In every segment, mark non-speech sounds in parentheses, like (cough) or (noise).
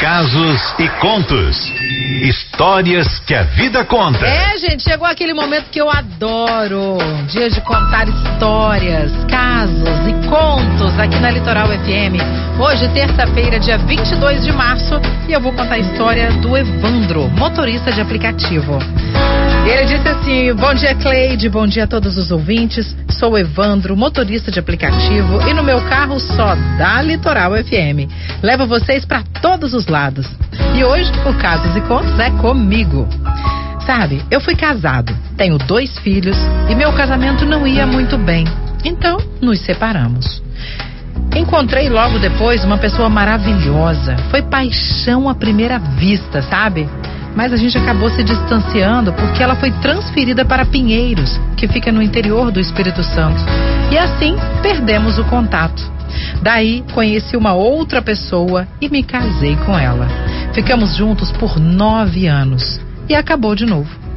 casos e contos. Histórias que a vida conta. É, gente, chegou aquele momento que eu adoro. Dia de contar histórias, casos e contos aqui na Litoral FM. Hoje, terça-feira, dia 22 de março, e eu vou contar a história do Evandro, motorista de aplicativo. Ele disse assim: Bom dia, Cleide, bom dia a todos os ouvintes. Sou Evandro, motorista de aplicativo, e no meu carro só dá Litoral FM. Levo vocês para todos os lados. E hoje o Casos e Contos é comigo. Sabe, eu fui casado, tenho dois filhos e meu casamento não ia muito bem. Então, nos separamos. Encontrei logo depois uma pessoa maravilhosa. Foi paixão à primeira vista, sabe? Mas a gente acabou se distanciando porque ela foi transferida para Pinheiros, que fica no interior do Espírito Santo. E assim perdemos o contato. Daí conheci uma outra pessoa e me casei com ela. Ficamos juntos por nove anos e acabou de novo.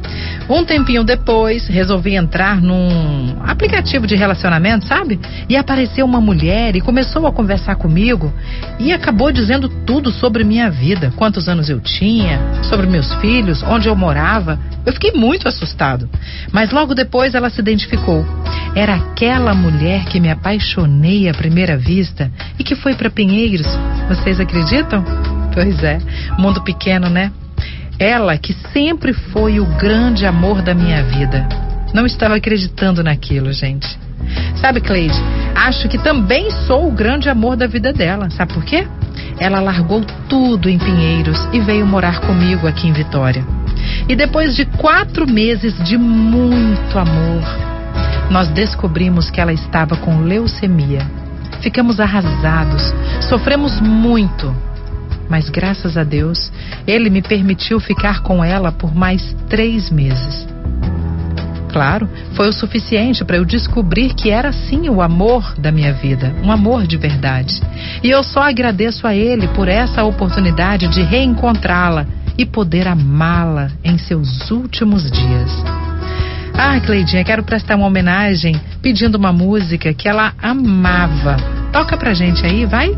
Um tempinho depois, resolvi entrar num aplicativo de relacionamento, sabe? E apareceu uma mulher e começou a conversar comigo e acabou dizendo tudo sobre minha vida, quantos anos eu tinha, sobre meus filhos, onde eu morava. Eu fiquei muito assustado. Mas logo depois ela se identificou. Era aquela mulher que me apaixonei à primeira vista e que foi para Pinheiros. Vocês acreditam? Pois é, mundo pequeno, né? Ela que sempre foi o grande amor da minha vida. Não estava acreditando naquilo, gente. Sabe, Cleide, acho que também sou o grande amor da vida dela. Sabe por quê? Ela largou tudo em Pinheiros e veio morar comigo aqui em Vitória. E depois de quatro meses de muito amor, nós descobrimos que ela estava com leucemia. Ficamos arrasados, sofremos muito mas graças a Deus, ele me permitiu ficar com ela por mais três meses. Claro, foi o suficiente para eu descobrir que era sim o amor da minha vida, um amor de verdade. E eu só agradeço a ele por essa oportunidade de reencontrá-la e poder amá-la em seus últimos dias. Ah, Cleidinha, quero prestar uma homenagem pedindo uma música que ela amava. Toca pra gente aí, vai?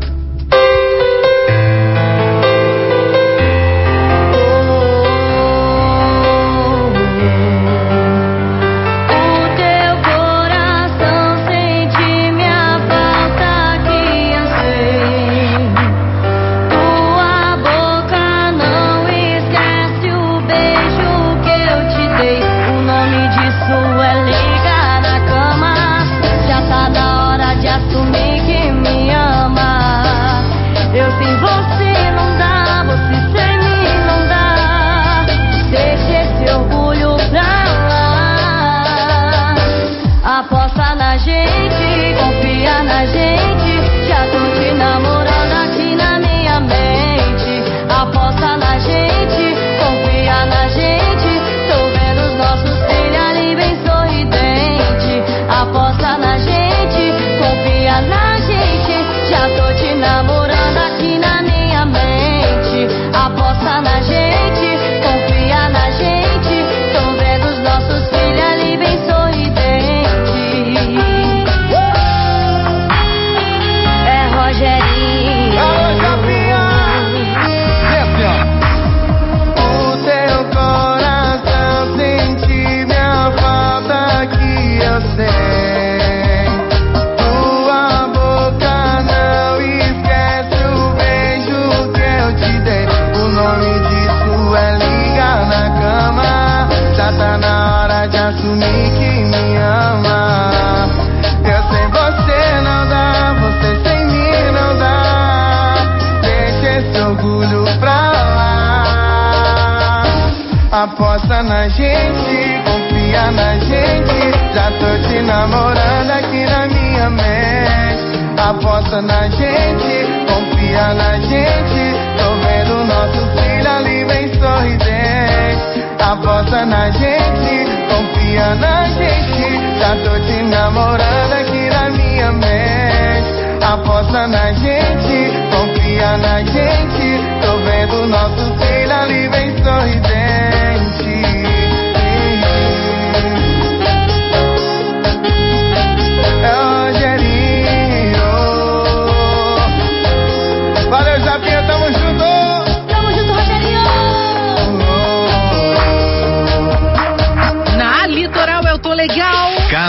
Na gente, confia na gente. Já tô te namorando aqui na minha mente. Aposta na gente, confia na gente. Tô vendo nosso filho ali bem sorridente. Aposta na gente, confia na gente. Já tô te namorando aqui na minha mente. Aposta na gente, confia na gente.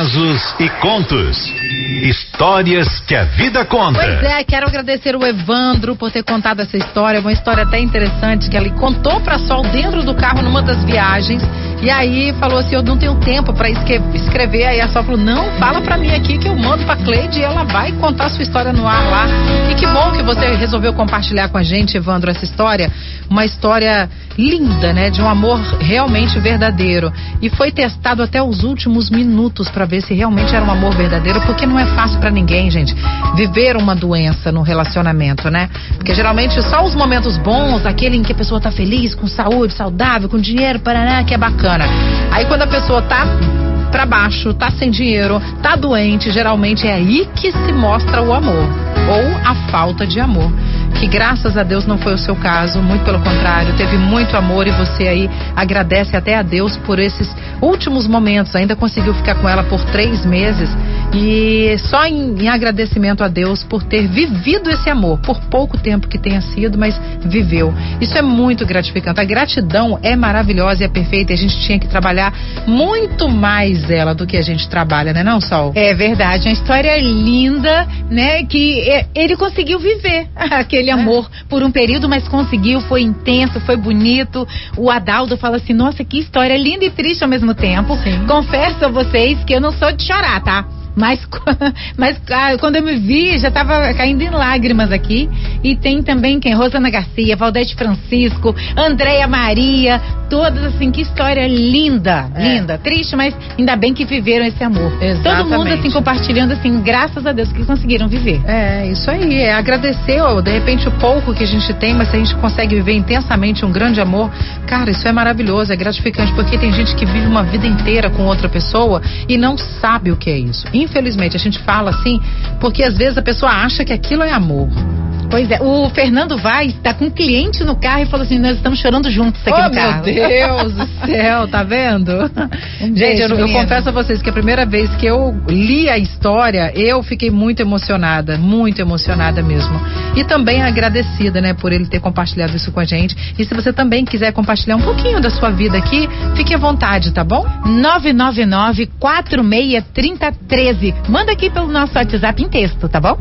Fatos e contos. Histórias que a vida conta. Pois é, quero agradecer o Evandro por ter contado essa história, uma história até interessante que ele contou para Sol dentro do carro numa das viagens. E aí falou assim: Eu não tenho tempo para escrever. Aí a Sol falou: Não, fala para mim aqui que eu mando pra Cleide e ela vai contar sua história no ar lá. E que bom que você resolveu compartilhar com a gente, Evandro, essa história. Uma história linda, né? De um amor realmente verdadeiro. E foi testado até os últimos minutos para ver se realmente era um amor verdadeiro, porque não é fácil para ninguém, gente, viver uma doença no relacionamento, né? Porque geralmente só os momentos bons, aquele em que a pessoa tá feliz, com saúde, saudável, com dinheiro, paraná, que é bacana. Aí quando a pessoa tá para baixo, tá sem dinheiro, tá doente, geralmente é aí que se mostra o amor ou a falta de amor que graças a Deus não foi o seu caso, muito pelo contrário, teve muito amor e você aí agradece até a Deus por esses últimos momentos. Ainda conseguiu ficar com ela por três meses e só em, em agradecimento a Deus por ter vivido esse amor, por pouco tempo que tenha sido, mas viveu. Isso é muito gratificante. A gratidão é maravilhosa e é perfeita. E a gente tinha que trabalhar muito mais ela do que a gente trabalha, né, não, Sol? É verdade, uma história linda, né? Que é, ele conseguiu viver (laughs) aquele aquele amor por um período, mas conseguiu, foi intenso, foi bonito. O Adaldo fala assim: nossa, que história linda e triste ao mesmo tempo. Sim. Confesso a vocês que eu não sou de chorar, tá? Mas, (laughs) mas ah, quando eu me vi, já estava caindo em lágrimas aqui. E tem também quem? Rosana Garcia, Valdete Francisco, Andréia Maria, todas assim, que história linda, é. linda. Triste, mas ainda bem que viveram esse amor. Exatamente. Todo mundo assim compartilhando assim, graças a Deus que conseguiram viver. É, isso aí, é agradecer, ó, de repente o pouco que a gente tem, mas se a gente consegue viver intensamente um grande amor, cara, isso é maravilhoso, é gratificante, porque tem gente que vive uma vida inteira com outra pessoa e não sabe o que é isso. Infelizmente, a gente fala assim, porque às vezes a pessoa acha que aquilo é amor. Pois é, o Fernando Vaz está com um cliente no carro e falou assim: nós estamos chorando juntos aqui oh, no carro. Meu Deus do (laughs) céu, tá vendo? Um Gente, eu, eu, confesso a vocês que a primeira vez que eu li a história, eu fiquei muito emocionada, muito emocionada mesmo. E também agradecida, né, por ele ter compartilhado isso com a gente. E se você também quiser compartilhar um pouquinho da sua vida aqui, fique à vontade, tá bom? 999 463013. Manda aqui pelo nosso WhatsApp em texto, tá bom?